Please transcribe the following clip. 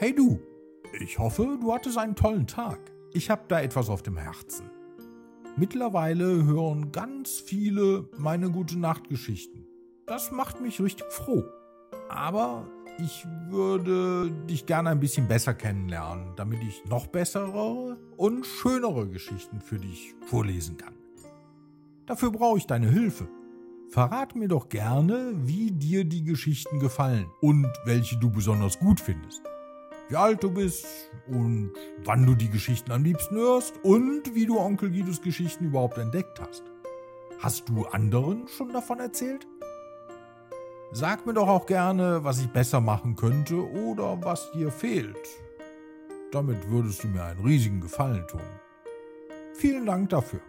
Hey du, ich hoffe, du hattest einen tollen Tag. Ich habe da etwas auf dem Herzen. Mittlerweile hören ganz viele meine gute Nachtgeschichten. Das macht mich richtig froh. Aber ich würde dich gerne ein bisschen besser kennenlernen, damit ich noch bessere und schönere Geschichten für dich vorlesen kann. Dafür brauche ich deine Hilfe. Verrat mir doch gerne, wie dir die Geschichten gefallen und welche du besonders gut findest. Wie alt du bist und wann du die Geschichten am liebsten hörst und wie du Onkel Guidos Geschichten überhaupt entdeckt hast. Hast du anderen schon davon erzählt? Sag mir doch auch gerne, was ich besser machen könnte oder was dir fehlt. Damit würdest du mir einen riesigen Gefallen tun. Vielen Dank dafür.